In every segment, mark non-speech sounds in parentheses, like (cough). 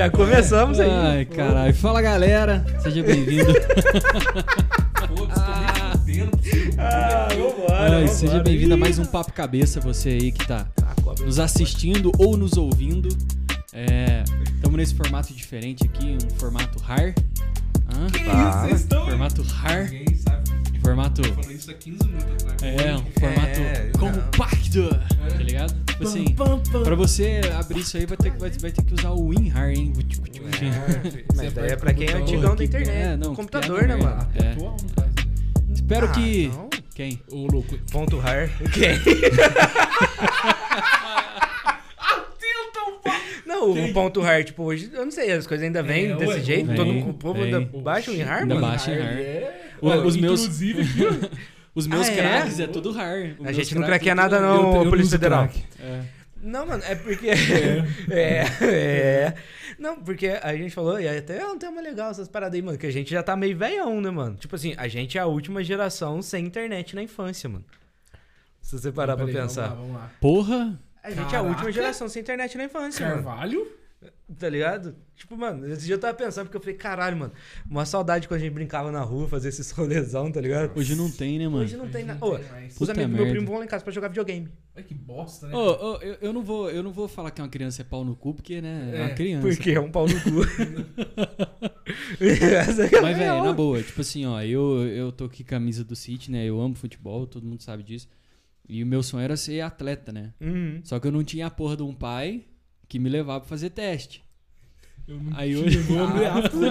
já começamos aí. Ai, caralho. Fala, galera. Seja bem-vindo. Você. Ah, vambora. Ai, seja bem-vindo a mais um Papo Cabeça, você aí que tá ah, cobra. nos assistindo ou nos ouvindo. Estamos nesse formato diferente aqui, um formato RAR. Hã? Que Ah, isso, estão... Formato RAR. Ninguém sabe. Formato. Eu falei isso há 15 minutos atrás. É, um formato É, compacto. Pra você abrir isso aí, vai ter, que- vai, vai ter que usar o WinRAR, hein? (laughs) Mas daí é pra quem é antigão da internet. é, não, computador, né, merda. mano? É. Atual, no caso. Espero Ah, que. não. Quem? Ô, louco. Ponto rar. Quem? (laughs) (laughs) Não, o ponto rar, tipo, hoje, eu não sei, as coisas ainda vêm É, desse ué, jeito, vem, todo mundo, o povo ainda baixa o Ainda mano. baixa. em RAR. É. O- os meus-. Os meus Ah, é? craques é? tudo RAR. Os A gente não craques craqueia é nada tudo- não, Eu- eu Polícia Federal. crack. É. Não, mano, é porque. (laughs) É. é, Não, porque a gente falou, e até é um tema legal essas paradas aí, mano, que a gente já tá meio velhão, né, mano? Tipo assim, a gente é a última geração sem internet na infância, mano. Se você parar pra Peraí, pensar. Vamos lá, vamos lá. Porra! A gente é a última Caraca. geração sem internet na infância, mano. Carvalho? Tá ligado? Tipo, mano, esse dia eu tava pensando, porque eu falei, caralho, mano, uma saudade quando a gente brincava na rua, fazia esses (laughs) rolezão, tá ligado? Hoje não tem, né, mano? Hoje não tem Hoje nada. não Ô, tem mais. os amigos do meu primo vão lá em casa pra jogar videogame. Ai, que bosta, né? Ô, ô, eu, eu não vou, eu não vou falar que uma criança é pau no cu, porque, né, é, É, uma criança. Porque é um pau no cu. É (laughs) Mas, velho, na boa, tipo assim, ó, eu, eu tô aqui camisa do City, né? Eu amo futebol, todo mundo sabe disso. E o meu sonho era ser atleta, né? Uhum. Só que eu não tinha a porra de um pai que me levava pra fazer teste. Eu não Aí hoje- ameaça, né?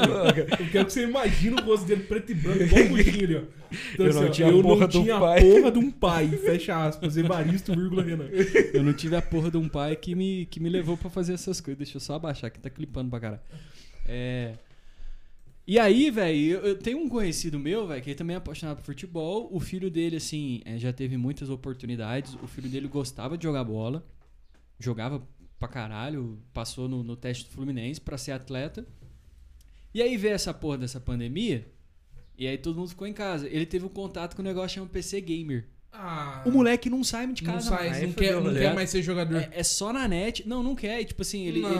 Eu quero que você imagine o rosto dele preto e branco, igual o (laughs) ó. Então, Eu assim, não tinha a eu porra não de um tinha a pai. porra de um pai. Fecha aspas, Evaristo, vírgula, Renan. Eu não tive a porra de um pai que me, que me levou pra fazer essas coisas. Deixa eu só abaixar, que tá clipando pra caralho. É. E aí, velho, eu, eu tenho um conhecido meu, velho, que ele também é apaixonado por futebol. O filho dele, assim, é, já teve muitas oportunidades. O filho dele gostava de jogar bola. Jogava pra caralho. Passou no, no teste do Fluminense pra ser atleta. E aí veio essa porra dessa pandemia. E aí todo mundo ficou em casa. Ele teve um contato com um negócio chamado PC Gamer. Ah, O moleque não sai de não casa sai, Aí não, quer, não quer mais ser jogador. é, é só na net. Não, não quer. Tipo assim, ele, Não.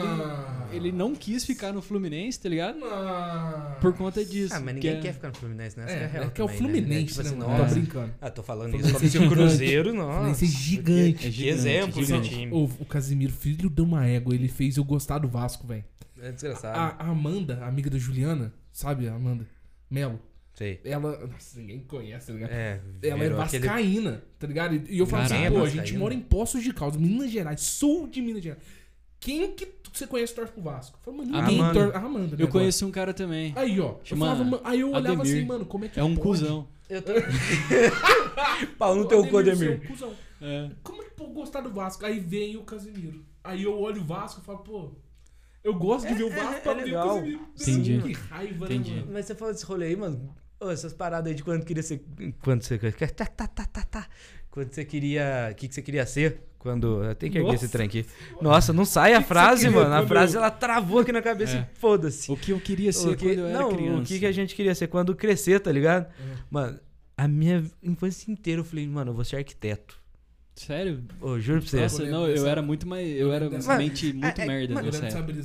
ele, ele não quis ficar no Fluminense, tá ligado? Não. Por conta disso. Ah, mas que ninguém é- quer ficar no Fluminense, né? Essa É, a real é que é o né? Fluminense, Tipo né, assim, mano? nossa. Tô brincando. Ah, tô falando Fluminense isso é o gigante. Cruzeiro, nossa. Fluminense é gigante. É gigante, exemplo, gigante. time. O, o Casimiro, filho de uma égua, ele fez eu gostar do Vasco, velho. É desgraçado. A, a Amanda, amiga da Juliana, sabe a Amanda? Melo. Sei. Ela. Nossa, ninguém conhece, tá ligado? É, Ela é virou aquele- vascaína, tá ligado? E e eu falo assim, pô, a Vascaína. gente mora em Poços de Caldas, Minas Gerais, sul de Minas Gerais. Quem que tu- você conhece torce pro Vasco? Eu falei, mano, ninguém Amanda. torce. A Amanda, né, Eu conheço um cara também. Aí, ó. Chama eu falava, aí eu olhava Ademir. assim, mano, como é que É um pode? cuzão. Eu tô... Pau no teu cu, Ademir um cuzão. É. Como é que pode gostar do Vasco? Aí vem o Casimiro. Aí eu olho o Vasco e falo, pô, eu gosto de ver o Vasco é pra ver o legal. Casimiro. Entendi. Que raiva, Entendi. né, mano? Mas você falou desse rolê aí, mano. Ô, essas paradas aí de quando queria ser. Quando você. Tá, tá, tá, tá, tá. Quando você queria. O que, que você queria ser? Quando. Tenho que erguer Nossa. esse trem aqui. Nossa, não sai a (laughs) que frase, queria mano. A frase eu- ela travou aqui na cabeça É. e foda-se. O que eu queria ser O que- quando eu era não, criança. o que, que a gente queria ser quando crescer, tá ligado? Uhum. Mano, a minha infância inteira eu falei, mano, eu vou ser arquiteto. Sério? Ô, juro pra você. Nossa, não, eu era muito mais. Eu era dessa- mente muito é- é- merda mano.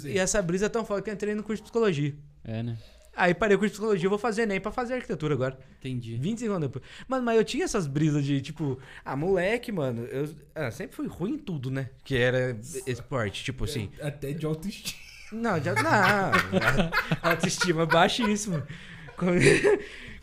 E essa brisa é tão foda que eu entrei no curso de psicologia. É, né? Aí parei o curso de psicologia, eu vou fazer nem pra fazer arquitetura agora. Entendi. 25 anos depois. Mano, mas eu tinha essas brisas de, tipo, ah, moleque, mano, eu ah, sempre fui ruim em tudo, né? Que era esporte, tipo assim. Até de autoestima. Não, já. Não, (laughs) autoestima baixíssima. Como,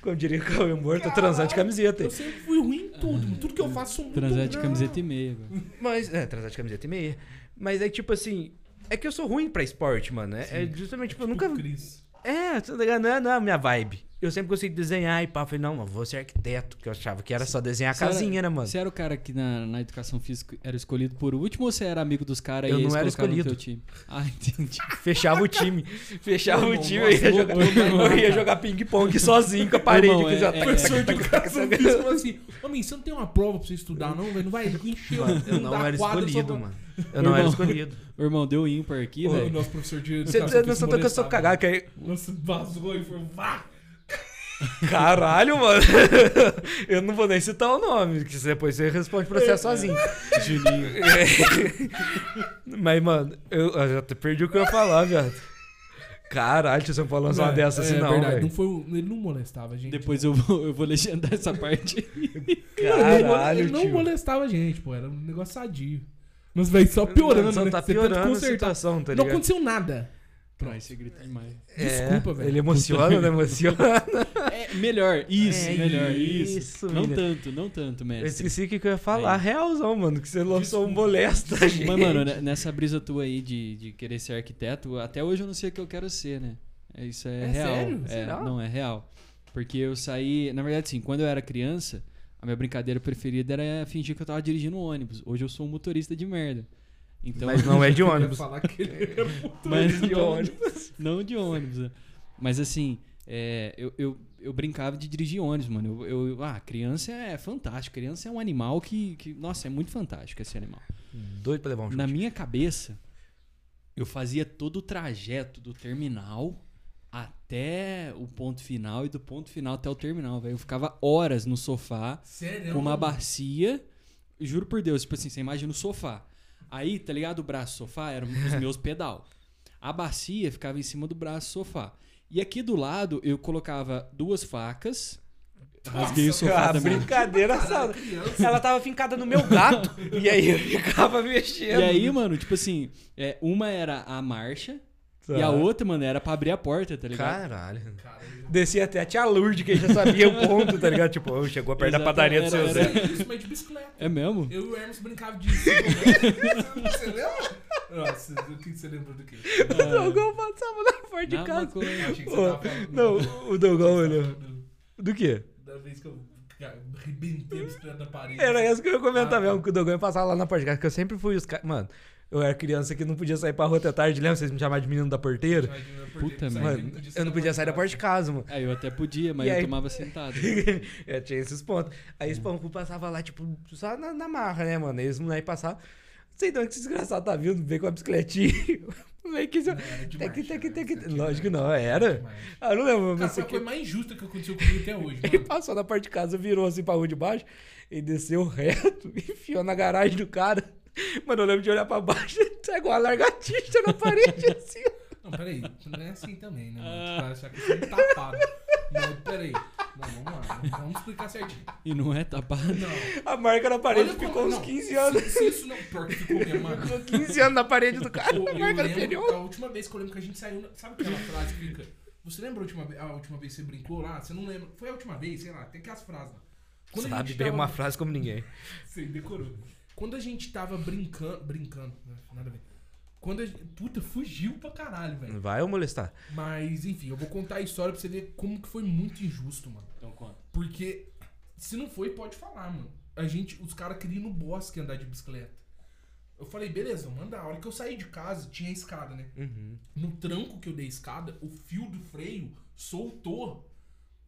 como (laughs) diria o Cauê Morto, transar de camiseta. Eu sempre fui ruim em tudo. mano. Tudo que eu faço Transar de camiseta e meia. velho. Mas, é, transar de camiseta e meia. Mas é tipo assim. É que eu sou ruim pra esporte, mano. É, é justamente, tipo, eu nunca. O Cris. É, tá ligado? Não é, não é a minha vibe. Eu sempre gostei de desenhar e pá. Eu falei, não, mano, vou ser arquiteto. Que eu achava que era só desenhar a Você era- casinha, né, mano? Você era o cara que na, na educação física era escolhido por último ou você era amigo dos caras e Eu eles não era colocaram no escolhido. teu time? Ah, entendi. Fechava o time. Fechava o time, eu ia eu- jogar, eu- eu- eu ia jogar ping-pong sozinho com a parede. Irmão, que é- já é- tá- O professor tá- de tá- tá- educação tá- física falou assim: Homem, você não tem uma prova pra você estudar, não, velho? Não vai encher o Eu não da era quadra só escolhido, pra- mano. Eu não era Irmão. escolhido. O irmão deu ímpar aqui, O velho. nosso professor de Você não física sabe que eu sou que aí. Nossa, vazou e foi. Vá! Caralho, mano. (laughs) Eu não vou nem citar o nome, que depois você responde pra você sozinho. Juninho. (laughs) Mas, mano, eu, eu já até perdi o que eu ia falar, viado. Caralho, você não pode lançar uma dessa assim, é não, verdade, não foi, ele não molestava a gente. Depois eu vou, eu vou legendar essa parte. Caralho, ele não tio. molestava a gente, pô. Era um negócio sadio. Mas, velho, só piorando, Só né? tá Você tenta piorando a situação, tá Não ligado? aconteceu nada. Ai, você grita demais. É, Desculpa, velho. Ele emociona, né? Emociona. É, melhor, isso, É melhor, isso, isso. Não tanto, não tanto, Eu mestre. esqueci o que, eu ia falar. Aí. Realzão, mano, que você lançou um Desculpa. molesta, gente. Mas, mano, né, nessa brisa tua aí de, de querer ser arquiteto, até hoje eu não sei o que eu quero ser, né? É, Isso é, É real. sério? É, Será? não, é real. Porque eu saí. Na verdade, sim, quando eu era criança, a minha brincadeira preferida era fingir que eu tava dirigindo um ônibus. Hoje eu sou um motorista de merda. Então, Mas não é de (laughs) ônibus. falar que ele é (laughs) Mas de não- ônibus. Não de ônibus, né? Mas assim, é, eu, eu, eu brincava de dirigir ônibus, mano. Eu, eu- ah, criança é fantástico. Criança é um animal que, que. Nossa, é muito fantástico esse animal. Doido pra levar um chute. Na minha cabeça, eu fazia todo o trajeto do terminal até o ponto final e do ponto final até o terminal, velho. Eu ficava horas no sofá Sério? com uma bacia. Juro por Deus, tipo assim, você imagina o sofá. Aí, tá ligado? O braço do sofá eram os (laughs) meus pedal. A bacia ficava em cima do braço do sofá. E aqui do lado eu colocava duas facas. Rasguei o sofá Ah, minha. brincadeira, Caralho, criança. Ela tava fincada no meu gato. (laughs) e aí eu ficava mexendo. E aí, mano, tipo assim, é, uma era a marcha Tá. e a outra, mano, era pra abrir a porta, tá ligado? Caralho. Descia até a tia Lourdes, que já sabia o ponto, tá ligado? Tipo, chegou perto da Exato, padaria do era- seu era- Zé. Isso, mas de bicicleta. É mesmo? Eu e o Hermes brincava disso. você lembra? Nossa, o que você lembra do quê? O Dogão passava na porta de casa. maconha. Eu achei que você Ô, tava falando. Não, o Dogão, olhou. Do quê? Da vez que eu cara, arrebentei a bicicleta da parede. Era isso que eu ia comentar Ah, mesmo, que o Dogão ia passar lá na porta de casa, que eu sempre fui os caras. Mano, eu era criança que não podia sair pra rua até tarde, lembra? Vocês me chamavam de menino da porteira? Puta Mano, eu não podia sair da porta de casa, mano. É, eu até podia, mas E eu aí- tomava sentado. (laughs) é, tinha esses pontos. Aí esse pão passava lá, tipo, só na, na marra, né, mano? Aí os moleques passavam. Não sei de onde esse desgraçado tá vindo, veio com a bicicletinha. (laughs) Moleque assim, tec, tec, tec, Lógico que não, era. Ah, eu não lembro, Cara, mas foi isso a coisa mais injusta que aconteceu comigo até hoje, (laughs) Ele mano. passou na parte de casa, virou assim pra rua de baixo e desceu reto, enfiou na garagem do cara. Mano, eu lembro de olhar pra baixo, (laughs) tá igual a largatixa na parede, assim. Não, peraí. Não é assim também, né, mano? Para achar que você é tapado. Não, peraí. Não, vamos lá. Vamos explicar certinho. E não é tapado. Não. A marca na parede Olha ficou como- uns não, 15 anos. Se, se isso não. Pior que ficou mesmo, mano. Ficou 15 anos na parede do cara, Eu, a marca lembro, anterior. a última vez que eu lembro que a gente saiu. Sabe aquela frase que fica. Você lembra a última, a última vez que você brincou lá? Você não lembra? Foi a última vez, sei lá, tem aquelas frases lá. Quando Sabe bem tava- uma frase como ninguém. Você decorou. Quando a gente tava brincando. Brincando, né? nada a ver. Quando a gente. Puta, fugiu pra caralho, velho. Vai ou molestar? Mas, enfim, eu vou contar a história pra você ver como que foi muito injusto, mano. Então conta. Porque se não foi, pode falar, mano. A gente, os caras queriam ir no bosque andar de bicicleta. Eu falei, beleza, manda. A hora que eu saí de casa, tinha escada, né? Uhum. No tranco que eu dei escada, o fio do freio soltou.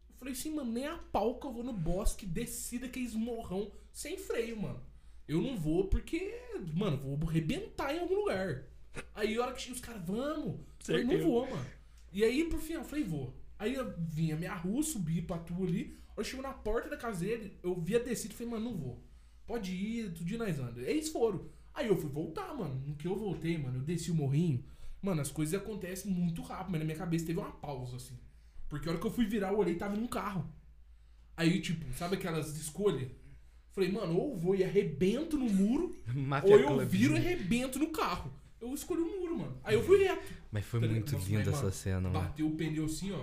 Eu falei assim, mano, nem a pau que eu vou no bosque, desci daqueles morrão sem freio, mano. Eu não vou porque, mano, vou arrebentar em algum lugar. Aí a hora que os caras, vamos. Eu não vou, mano. E aí, por fim, eu falei, vou. Aí eu vinha minha rua, subi pra tu ali. Eu chego na porta da casa dele, eu vi a descida e falei, mano, não vou. Pode ir, tudo de nós anda. Eles foram. Aí eu fui voltar, mano. No que eu voltei, mano, eu desci o morrinho. Mano, as coisas acontecem muito rápido, mas na minha cabeça teve uma pausa, assim. Porque a hora que eu fui virar, eu olhei e tava num carro. Aí, tipo, sabe aquelas escolhas? Falei, mano, ou eu vou e arrebento no muro, (laughs) ou eu Club. viro e arrebento no carro. Eu escolhi o muro, mano. Aí eu fui reto. Mas foi Tá muito ligado? Linda essa mano, cena, mano. Bateu o pneu assim, ó.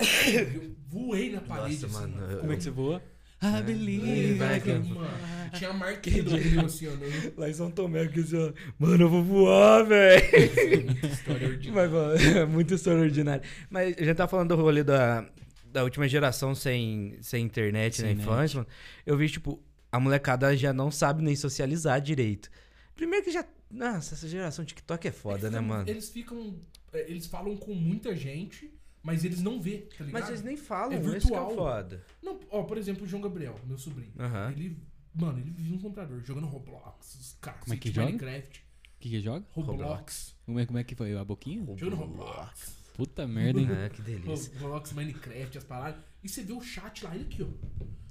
Eu voei na parede, Nossa, assim, mano. Como é que você voa? É. Cara. can Mano, tinha a marquinha do pneu assim, ó. no- Lá em São Tomé, que assim, ó, mano, eu vou voar, velho. Muita história ordinária. Mas, mano, (laughs) muito história ordinária. Mas a gente tá falando do rolê da, da última geração sem, sem internet Sem na infância, mano. Eu vi, tipo, a molecada já não sabe nem socializar direito. Primeiro que já. Nossa, essa geração TikTok é foda, Eles né, ficam- mano? Eles ficam. é, Eles falam com muita gente, mas eles não vê, tá ligado? Mas eles nem falam, É é virtual. foda. Não, ó, por exemplo, o João Gabriel, meu sobrinho. Ele. Mano, ele vive no computador, jogando Roblox, os cacete, Como é que joga? Minecraft. O que que joga? Roblox. Como é, como é que foi? A boquinha? Jogando Roblox. Puta merda, hein? Ah, que delícia. Roblox, Minecraft, as paradas. E você vê o chat lá, ele aqui, ó.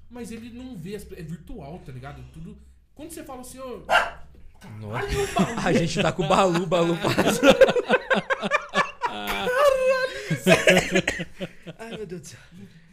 Mas ele não vê, as- é virtual, tá ligado? Tudo. Quando você fala assim, ó. Nossa. (laughs) A gente tá com o Balu, Balu (laughs) passa. (laughs) Ai, meu Deus do céu.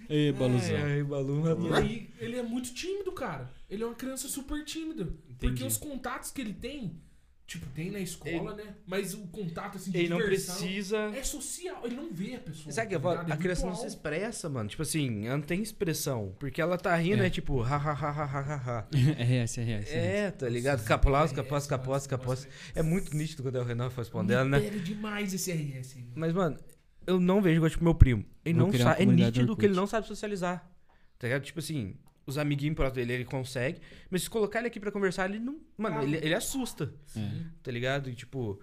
Ei, Baluzão. Ai, Balu, E aí, ele é muito tímido, cara. Ele é uma criança super tímida. Porque Entendi. os contatos que ele tem, tipo, tem na escola, né? Mas o contato, assim, de Ele não diversão precisa. é social. Ele não vê a pessoa. Sabe que tá ligado? É A criança não se expressa, mano. Tipo assim, ela não tem expressão. Porque ela tá rindo, É. é, tipo, ha, ha, ha, ha, ha, ha, ha. (laughs) RS, RS. É, tá ligado? Capolaus, capós, capós, capós. É muito nítido quando é o Renan respondendo, né? Pega demais esse RS mano. Mas, mano, eu não vejo igual, tipo, meu primo. Ele Vou não sabe. É nítido que ele não sabe socializar. Tá ligado? Tipo assim, os amiguinhos próximos dele, ele consegue. Mas se colocar ele aqui pra conversar, ele não. Mano, Ah. ele, ele assusta. É. Tá ligado? E, tipo.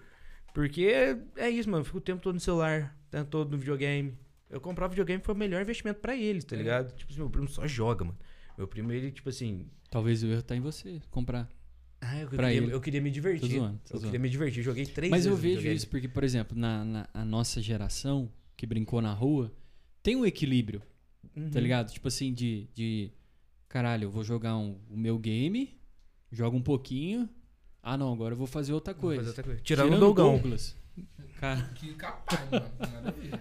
Porque é isso, mano. Eu fico o tempo todo no celular, o tempo todo no videogame. Eu comprar videogame foi o melhor investimento pra ele, tá É. ligado? Tipo assim, meu primo só joga, mano. Meu primo, ele, tipo assim. Talvez o erro tá em você, comprar. Ah, eu, Pra queria, ele. eu queria me Tô divertir. zoando, tô eu zoando. queria me divertir. Joguei três Mas eu vejo isso porque, por exemplo, na, na a nossa geração, que brincou na rua, tem um equilíbrio, Uhum. tá ligado? Tipo assim, de, de. Caralho, eu vou jogar um- o meu game, jogo um pouquinho. Ah, não, agora eu vou fazer outra coisa. fazer outra coisa. Tirando, o Dogão. Douglas. Cara, Que capaz, mano. Nada a ver.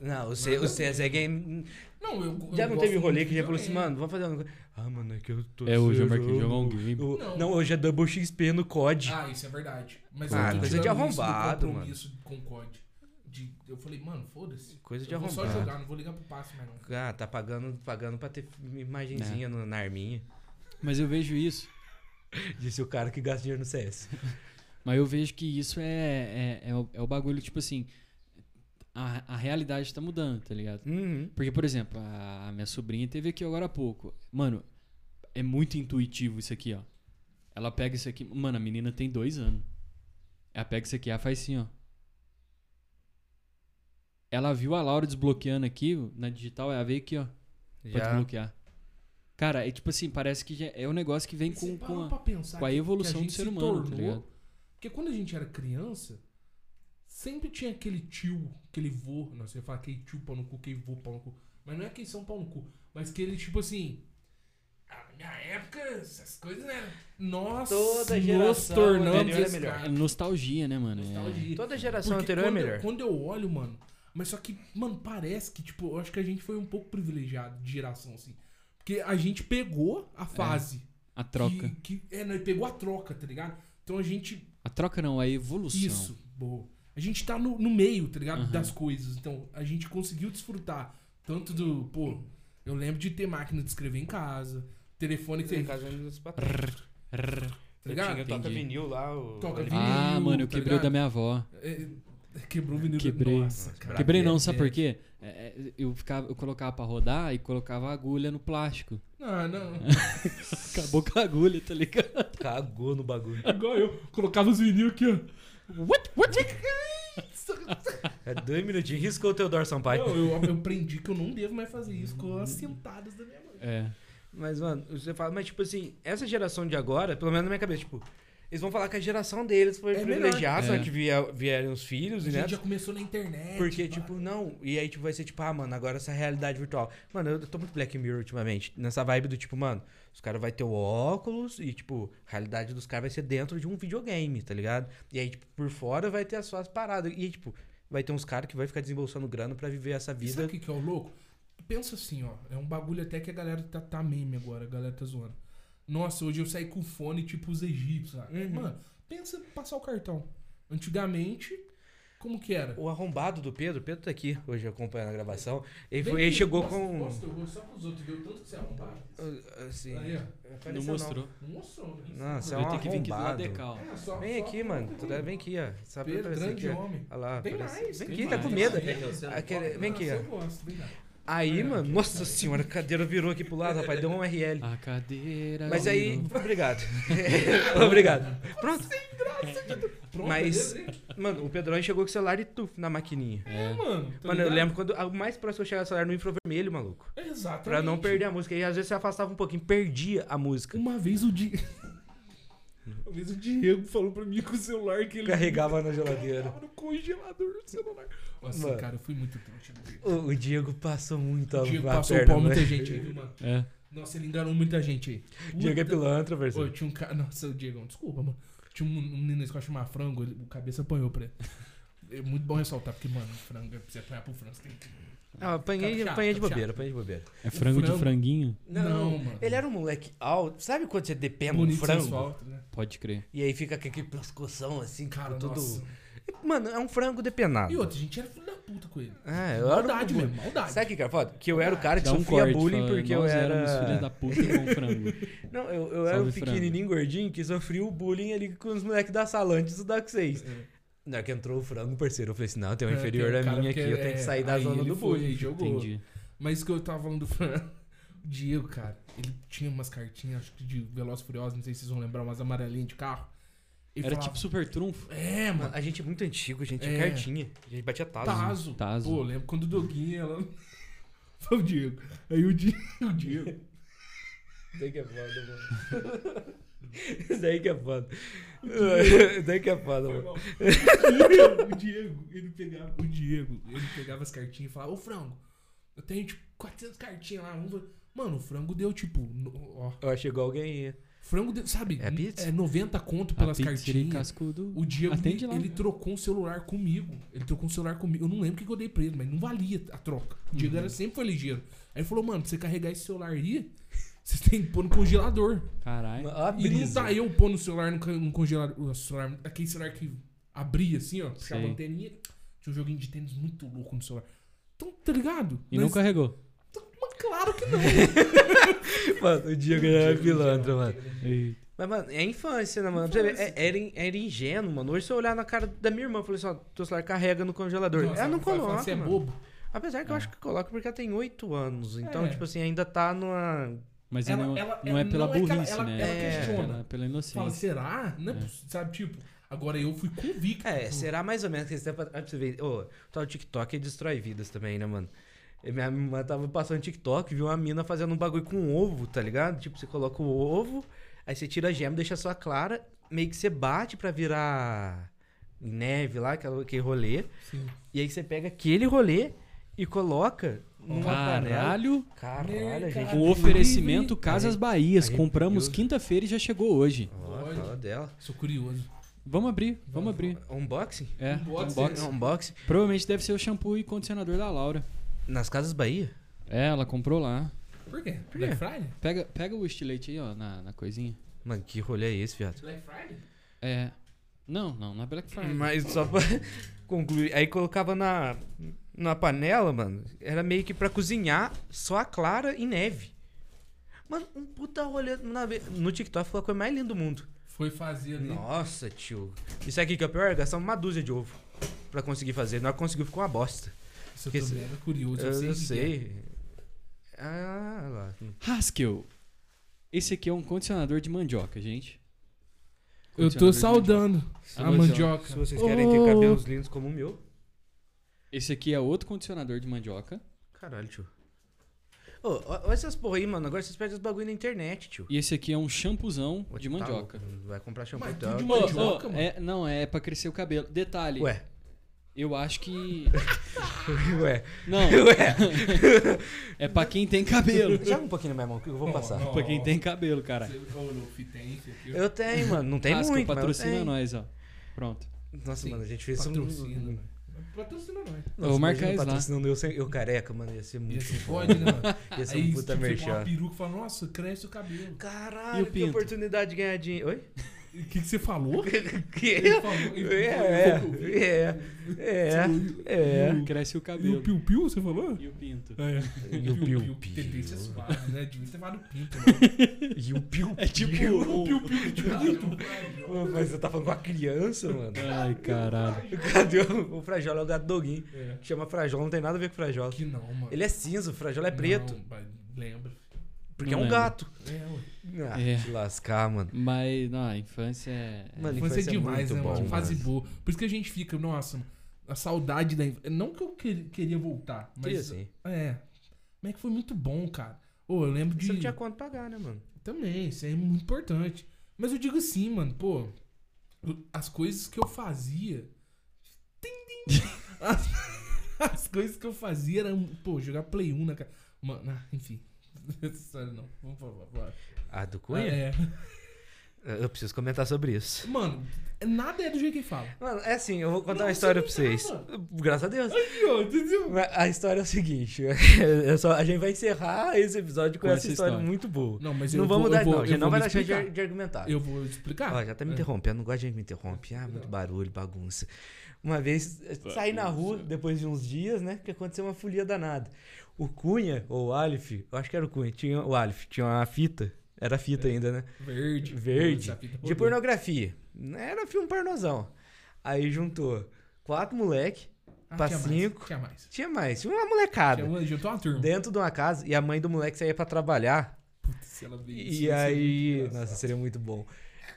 Não, o, C, o CS Game. Não, eu. eu Já não teve rolê que já falou assim, mano, vamos fazer uma coisa. Ah, mano, é que eu tô. É, hoje eu marquei jogar um game. O- Não. Não, hoje é Double XP no COD. Ah, isso é verdade. Mas Ah, eu tô coisa de tirando arrombado, compromisso com o COD. De, eu falei, mano, foda-se. Coisa de Eu vou só arrombado. jogar, não vou ligar pro passe mais não. Ah, tá pagando, pagando pra ter imagenzinha no- na arminha. mas eu vejo isso. (laughs) Disse o cara que gasta dinheiro no CS. (laughs) Mas eu vejo que isso é, é, é, o, é o bagulho, tipo assim. A, a realidade tá mudando, tá ligado? Uhum. Porque, por exemplo, a, a minha sobrinha teve aqui agora há pouco. Mano, é muito intuitivo isso aqui, ó. Ela pega isso aqui. Mano, a menina tem dois anos. Ela pega isso aqui, ela faz assim, ó. Ela viu a Laura desbloqueando aqui na digital, ela veio aqui, ó, pra Já. desbloquear. Cara, é tipo assim, parece que já é um negócio que vem E você com, com a, com a que- evolução que a do ser se humano, tá tornou- ligado? Porque quando a gente era criança, sempre tinha aquele tio, aquele vô, não sei falar aquele tio pau no cu, aquele vô pau no cu. Mas não é que são pau no cu, mas que ele, tipo assim. Ah, na minha época, essas coisas, né? Nós Toda nos geração tornamos anterior é melhor. É nostalgia, né, mano? É- Nostalgia. Toda geração Porque anterior é quando eu- melhor. quando eu olho, mano. Mas só que, mano, parece que, tipo, eu acho que a gente foi um pouco privilegiado de geração, assim. Porque a gente pegou a fase. A troca. Que, que, é, né, pegou a troca, tá ligado? Então a gente. A troca não, a evolução. Isso, boa. A gente tá no, no meio, tá ligado? Aham. Das coisas. Então a gente conseguiu desfrutar. Tanto do. Pô, eu lembro de ter máquina de escrever em casa. Telefone que Tem você. casa. Rrr. Tá ligado? Tinha toca vinil lá. O Toca vinil. Ah, mano, eu tá quebrei o da minha avó. É, quebrou o vinil. Quebrei. Nossa, cara. Quebrei não, sabe por quê? É, é, eu, ficava, eu colocava pra rodar e colocava a agulha no plástico. Ah, não. (laughs) Acabou com a agulha, tá ligado? Cagou no bagulho. Igual eu. Colocava os vinil aqui, ó. What? What? É dois minutinhos. Riscou o Teodoro Sampaio. Não, eu, eu aprendi que eu não devo mais fazer isso com as sentadas da minha mãe. É. Mas, mano, você fala, mas tipo assim, essa geração de agora, pelo menos na minha cabeça, tipo, eles vão falar que a geração deles foi É privilegiada, melhor. só É. que via- vieram os filhos, né? já começou na internet. Porque, pá. tipo, não. E aí, tipo, vai ser tipo, ah, mano, agora essa realidade virtual. Mano, eu tô muito Black Mirror ultimamente. Nessa vibe do tipo, mano, os caras vão ter o óculos e, tipo, a realidade dos caras vai ser dentro de um videogame, tá ligado? E aí, tipo, por fora vai ter as suas paradas. E aí, tipo, vai ter uns caras que vai ficar desembolsando grana pra viver essa E vida. Sabe o que, que é o louco? Pensa assim, ó. É um bagulho até que a galera tá, tá meme agora, a galera tá zoando. Nossa, hoje eu saí com fone tipo os egípcios. sabe? Uhum. Mano, pensa em passar o cartão. Antigamente, como que era? O arrombado do Pedro, o Pedro tá aqui hoje acompanhando a gravação. Ele, Vem foi, ele aqui, chegou mostra- com. Mostra, eu vou só pros outros o tanto que você é arrombado. Assim. Aí, ó. Não mostrou. Não mostrou. Nossa, sabe. é um tenho que vir aqui do lado arrombado. É, só- Vem só- aqui, mano. Tu Vem aqui, ó. Sabe Pedro, grande aqui, homem. Olha lá, aparece- mais, Vem aqui, tá mais. com medo. Vem aqui, ó. eu gosto, vem cá. Aí, mano, nossa senhora, a cadeira virou aqui pro lado, rapaz. Deu um RL. A cadeira. Mas aí, virou. (laughs) obrigado. (laughs) obrigado. Pronto. Pronto, Mas-? Mano, o Pedrão chegou com o celular e tu na maquininha. É, mano. tá Mano, eu lembro quando. O mais próximo eu chegava o celular no infravermelho, maluco. Exatamente. Pra não perder a música. E às vezes você afastava um pouquinho, perdia a música. Uma vez o Diego. (laughs) Uma vez o Diego falou pra mim com o celular que ele. Carregava na geladeira. Carregava no congelador do celular. Nossa, Mano. cara, eu fui muito trouxa. O, o Diego passou muito a O Diego a passou o perna, pau né? muita gente aí, viu, mano? É. Nossa, ele enganou muita gente aí. O (laughs) Diego é Puta- pilantra, versão. tinha um cara. Nossa, o Diego, desculpa, mano. Tinha um, um menino na escola chamado Frango, ele- o cabeça apanhou pra ele. é muito bom ressaltar, porque, mano, frango, pra você apanhar pro frango, você tem que. Ah, apanhei, Caprichar, apanhei de bobeira, apanhei de bobeira. É frango, frango. de franguinho? Não, mano. Ele era um moleque alto. Sabe quando você depena um frango? asfalto, né? Pode crer. E aí fica com aquele pescoção assim, Cara, tipo, todo. nossa. Mano, é um frango depenado. E outra, a gente era filho da puta com ele. É, eu era Maldade um- mesmo, maldade. Sabe o que era foda? Que eu era o cara que Dá um sofria corte. bullying fala, porque eu Nós éramos filhos era. da puta com frango. (laughs) Não, eu, eu era o Salve, pequenininho gordinho que sofria o bullying ali com os moleques da sala antes do Dark 6. É. Na hora que entrou o frango, parceiro, eu falei assim: não, tem um É, inferior tem um a cara minha que aqui, eu é- tenho que sair da zona ele do foi, bullying. jogou. Entendi. Mas que eu tava falando do frango. O Diego, cara, ele tinha umas cartinhas, acho que de Veloz Furioso, não sei se vocês vão lembrar, umas amarelinhas de carro. Ele Era falava, tipo super trunfo. É, Mano, a gente é muito antigo, a gente tinha É. cartinha. A gente batia tazo. Tazo. Tazo. Pô, lembro quando o Doguinho ela. (laughs) Foi o Diego. Aí o Diego. (laughs) O Diego. Isso (laughs) daí que é foda, mano. Isso daí que é foda. Isso daí que é foda, mano. O Diego, o Diego, ele pegava. O Diego, ele pegava as cartinhas e falava, ô frango, eu tenho tipo 400 cartinhas lá. vamos ver." Mano, o frango deu tipo. Ó. Eu achei igual alguém ia. Frango deu, sabe? É pizza? É 90 conto pelas cartinhas. cascudo. O Diego, Atende ele, lá. ele trocou um celular comigo. Ele trocou um celular comigo. Eu não lembro o que eu dei pra ele, mas não valia a troca. O Uhum. Diego era, sempre foi ligeiro. Aí ele falou, mano, pra você carregar esse celular aí, você tem que pôr no congelador. Caralho. E não tá eu pôr no celular no, congelador. O celular, aquele celular que abria assim, ó. Puxava a anteninha. Tinha um joguinho de tênis muito louco no celular. Então, tá ligado? E não carregou. Claro que não. (laughs) Mano, o Diego era pilantra, mano. Mas, mano, é infância, né, mano? Ver, é- era, era ingênuo, mano. Hoje, se eu olhar na cara da minha irmã, eu falei assim, ó, teu celular carrega no congelador. Nossa, ela não coloca, Você é bobo. Apesar que eu É. acho que coloca porque ela tem 8 anos. Então, É. tipo assim, ainda tá numa... Mas Ela- não, ela- não ela- é pela não é burrice, ela- né? ela É questiona. pela, pela Fala, inocência. será? Não é, sabe? Tipo, agora eu fui convicto. É, será mais ou menos que esse tempo atrás pra você ver. Ô, o tal TikTok destrói vidas também, né, mano? Minha irmã tava passando TikTok, viu uma mina fazendo um bagulho com ovo, tá ligado? Tipo, você coloca o ovo, aí você tira a gema, deixa só a clara, meio que você bate pra virar neve lá, aquele rolê. Sim. E aí você pega aquele rolê e coloca numa panela. Caralho. Caralho, a gente. O oferecimento. Casas Bahias. aí- Compramos quinta-feira e já chegou hoje. Ó, fala dela. Sou curioso. Vamos abrir, vamos abrir. Unboxing? É, Unboxing. unboxing. Unboxing. Provavelmente deve ser o shampoo e condicionador da Laura. Nas Casas Bahia? É, ela comprou lá. Por quê? Por Black quê? Friday? Pega, pega o estilete aí, ó, na, na coisinha. Mano, que rolê é esse, viado? Black Friday? É. Não, não, na Black Friday. Mas só pra (laughs) concluir. Aí colocava na, na panela, mano. Era meio que pra cozinhar só a clara e neve. Mano, um puta rolê. na no TikTok foi a coisa mais linda do mundo. Foi fazer ali. Nossa, tio. Isso aqui que é o pior, gastamos uma dúzia de ovo pra conseguir fazer. Na hora que conseguiu, ficou uma bosta. Eu Que esse- mega curioso. Eu, sei. eu é. sei. Ah, lá. Haskell. Esse aqui é um condicionador de mandioca, gente. Eu tô de saudando A a mandioca. mandioca. Se vocês querem ter Oh. cabelos lindos como o meu. Esse aqui é outro condicionador de mandioca. Caralho, tio. Ô, olha essas porra aí, mano. Agora vocês pedem os bagulho na internet, tio. E esse aqui é um shampuzão Vou de tá mandioca. louco, Vai comprar shampoo Mas tudo de Ô, mandioca, ô, mano. é, não, é pra crescer o cabelo. Detalhe, Ué, eu acho que. (laughs) ué, Não, (laughs) ué. (laughs) é pra quem tem cabelo. Joga um pouquinho na minha mão que eu vou Não, passar. não. pra quem tem cabelo, cara. Você- esse aqui. Eu tenho, mano. Não tem Haskell, muito, mas eu patrocina tenho. nós, ó. Pronto. Nossa, Sim, mano, a gente fez Patrocina, um... né? Patrocina nós. Nossa, Eu vou marcar isso lá. patrocinando eu, sem- eu careca, mano. Ia ser muito bom. pode, né, mano? Ia ser Aí um tipo, puta você põe uma merchan. peruca e fala, nossa, cresce o cabelo. Caralho, E que oportunidade de ganhar dinheiro. Oi? O que, que você falou? (laughs) Que? Ele falou. ele É, falou- é, é, é. Cresce o E o cabelo. piu-piu, você falou? E o pinto. É. E o piu-piu. Tendência suave, né? Devia ter falado pinto, né? E o piu É tipo (laughs) O piu-piu de (laughs) pinto. Mas você tá falando com a criança, mano. Ai, caralho. Cadê o, o Frajola? É o gato doguinho. É. Chama Frajola, não tem nada a ver com Frajola. Que não, mano. Ele é cinza, o Frajola é preto. Não, lembra. Porque Não é um lembro. gato. É, ué. Ah, É. te lascar, mano. Mas, não, a infância é... Mano, Infância é infância é demais, muito né, mano? bom, Fase mano. boa. Por isso que a gente fica, nossa, a saudade da infância. Não que eu que- queria voltar, Mas, mas. assim, É. Mas é que foi muito bom, cara. Ô, eu lembro de. você não tinha quanto pagar, né, mano? Também, isso é muito importante. Mas eu digo assim, mano, pô. As coisas que eu fazia. (laughs) As, as coisas que eu fazia eram, pô, jogar Play 1 na casa. Mano, enfim. (laughs) Essa história não. Vamos falar. falar. Ah, do Cunha? É. (laughs) Eu preciso comentar sobre isso. Mano, nada é do jeito que fala. Mano, é assim, eu vou contar Não, uma história pra você não vocês. tava. Graças a Deus. Ó, entendeu? A história é o seguinte: (laughs) eu só, a gente vai encerrar esse episódio com, Com essa história, história. muito boa. Não, mas não eu vamos vou, mudar, eu vou, não. A gente não vai deixar de, de argumentar. Eu vou explicar. Ó, já tá me É. interrompendo, não gosto de gente me interrompe. Ah, muito barulho, bagunça. Uma vez eh, saí na rua, depois de uns dias, né? Que aconteceu uma folia danada. O Cunha, ou o Alif, eu acho que era o Cunha, tinha, o Alif, tinha uma fita. Era fita ainda, né? Verde. Verde. Fita De pornografia. Era filme pornozão. Aí juntou quatro moleque, Ah, pra tinha cinco. Mais, tinha mais. tinha mais, tinha uma molecada. Tinha juntou uma turma. Dentro de uma casa, e a mãe do moleque saía pra trabalhar. Putz, se ela veio isso, E aí. engraçado. Nossa, seria muito bom.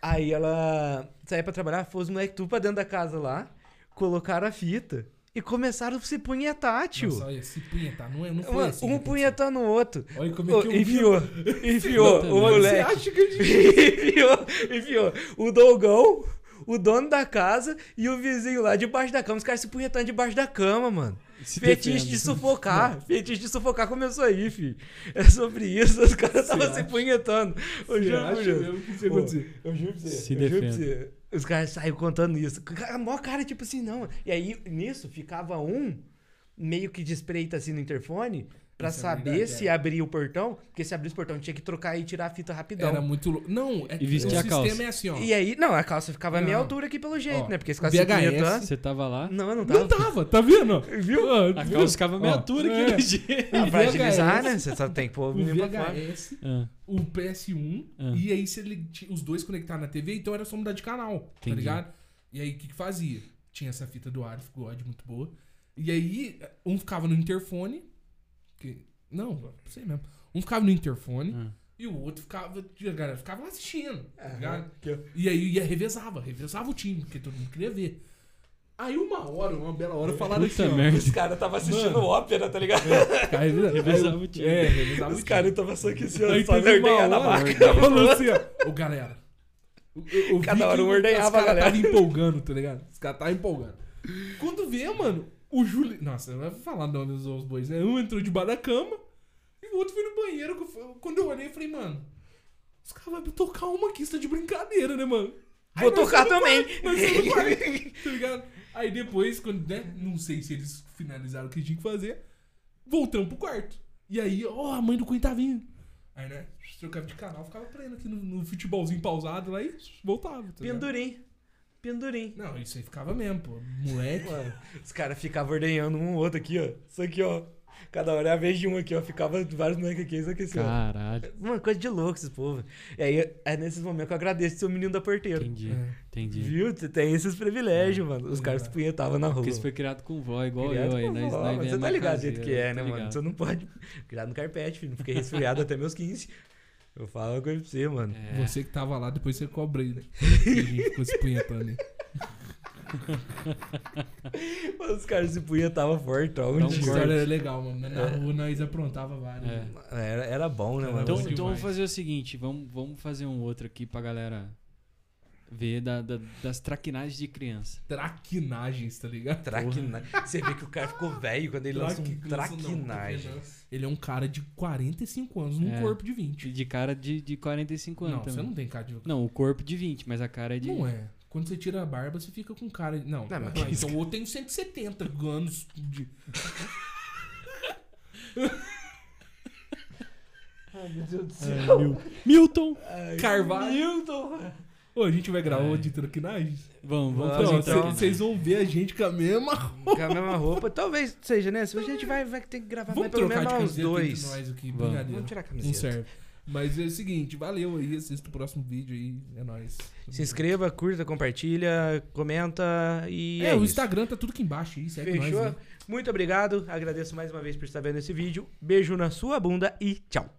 Aí ela saía pra trabalhar, foi os moleques tudo pra dentro da casa lá, colocaram a fita e começaram a se punhetar, tio. Nossa, olha, se punhetar, não, é, não foi assim. um que aconteceu. punhetando o outro. Olha como é que eu enfiou, (laughs) enfiou o Mano, Você moleque. acha que gente... (laughs) enfiou, enfiou o Dogão, o dono da casa e o vizinho lá debaixo da cama. Os caras se punhetando debaixo da cama, mano. Se Fetiche de sufocar. (laughs) Fetiche de sufocar começou aí, fi. É sobre isso. Os caras estavam se punhetando. Eu Você juro Ô, acontecer? Eu juro pra você. Se eu juro pra você. Os caras saíram contando isso. A maior cara, tipo assim, não. E aí, nisso, ficava um meio que de espreita assim no interfone pra Isso é saber verdade, se é. abria o portão. Porque se abrir o portão, tinha que trocar e tirar a fita rapidão. Era muito louco. Não, é E vestir o a sistema calça. é assim, ó. E aí, não, a calça ficava a minha Não. altura aqui pelo jeito, Ó, né? Porque se ficasse se VHS, punhetando. Você tava lá? Não, eu não tava. Não tava, tá vendo? Viu? A viu? calça ficava meia Ó, altura é. aqui no jeito. Ah, pra VHS, agilizar, né? Você só tem que pôr o. VHS, Ah, o PS1, Ah. e aí se ele, ti- os dois conectaram na TV, então era só mudar de canal, tá Entendi. ligado? E aí o que, que fazia? Tinha essa fita do Arif God, muito boa. E aí, um ficava no interfone. Que, não, não sei mesmo. Um ficava no interfone ah. e o outro ficava. A galera ficava lá assistindo, tá. E aí ia, revezava, revezava o time, porque todo mundo queria ver. Aí uma hora, uma bela hora, falaram Puta assim, merda. Os caras estavam assistindo Mano. ópera, tá ligado? Cara, (laughs) reveza- Revezava o time. É, revezava Os time. caras estavam só aqui assim, ó, Aí só ordenhando a vaca. (laughs) falou assim, ó. Ô, galera. eu- eu Cada hora que um ordenhava os caras a galera. Tava empolgando, tá ligado? Os caras estavam empolgando. Quando vê, mano, o Júlio. Nossa, não vai falar nome dos os bois, né? Um entrou debaixo da cama e o outro foi no banheiro. Quando eu olhei, eu falei, mano, os caras vão tocar uma quista de brincadeira, né, mano? Vou tocar também. quarto, quarto, (laughs) tá ligado? Aí depois, quando, né, não sei se eles finalizaram o que tinha que fazer, voltamos pro quarto. E aí, ó, a mãe do Cunha tá vindo. Aí, né, trocava de canal, ficava pleno aqui no, no futebolzinho pausado lá e voltava. Tá ligado? Pindurim. Não, isso aí ficava mesmo, pô. Moleque. Mano, os caras ficavam ordenhando um ou outro aqui, ó. Isso aqui, ó. Cada hora é a vez de um aqui, ó. Ficava vários moleques aqui, isso aqui, assim, ó. Caralho. Mano, coisa de louco esses povo. E aí, é nesses momentos que eu agradeço ser o menino da porteira. Entendi, É. entendi. Viu? Você tem esses privilégios, mano. Os caras se punhetavam na rua. Porque você foi criado com vó, igual Criado eu aí. com Nós, vó, nós mas viemos Você tá ligado do jeito que é, né, mano? ligado. Você não pode. Criado no carpete, filho. Não fiquei resfriado até meus 15. Eu falo uma coisa pra você, mano. É. Você que tava lá, depois você cobrei, né? E a gente ficou se punhetando aí. (laughs) Os caras se punhetavam um Essa tio. história era legal, mano. Na rua nós aprontava várias. É. né? Era, era bom, né, mano? Então, bom então vamos fazer o seguinte, vamos, vamos fazer um outro aqui pra galera ver da- da- das traquinagens de criança. Traquinagens, tá ligado? Traquinagem. Você vê que o cara ficou velho quando ele lança um não, traquinagem. porque Ele é um cara de 45 anos num É. corpo de 20. De cara de, de 45 anos Não, você também. não tem cara de. Não, o corpo de 20, mas a cara é de... Não é. Quando você tira a barba, você fica com cara. Não, Não, mas isso- então eu tenho 170 anos de. (laughs) Ai, meu Deus do É, Mil- Milton! Carvalho. Milton! Ô, a gente vai gravar É. outro de traquinagens? Vamos, vamos Vamos, fazer Então, então. cê- vocês vão ver a gente com a mesma. Com a mesma roupa. Talvez seja, né? Se a gente vai, vai ter que gravar Vamos mais pelo menos uns dois. nós aqui, Vamos. Vamos tirar a Não camiseta. serve. Mas é o seguinte, valeu aí, assista o próximo vídeo aí, é nóis. Se inscreva, curta, compartilha, comenta e É, é, o isso. Instagram tá tudo aqui embaixo aí, segue Fechou? nós. Né? Muito obrigado. Agradeço mais uma vez por estar vendo esse vídeo. Beijo na sua bunda e tchau.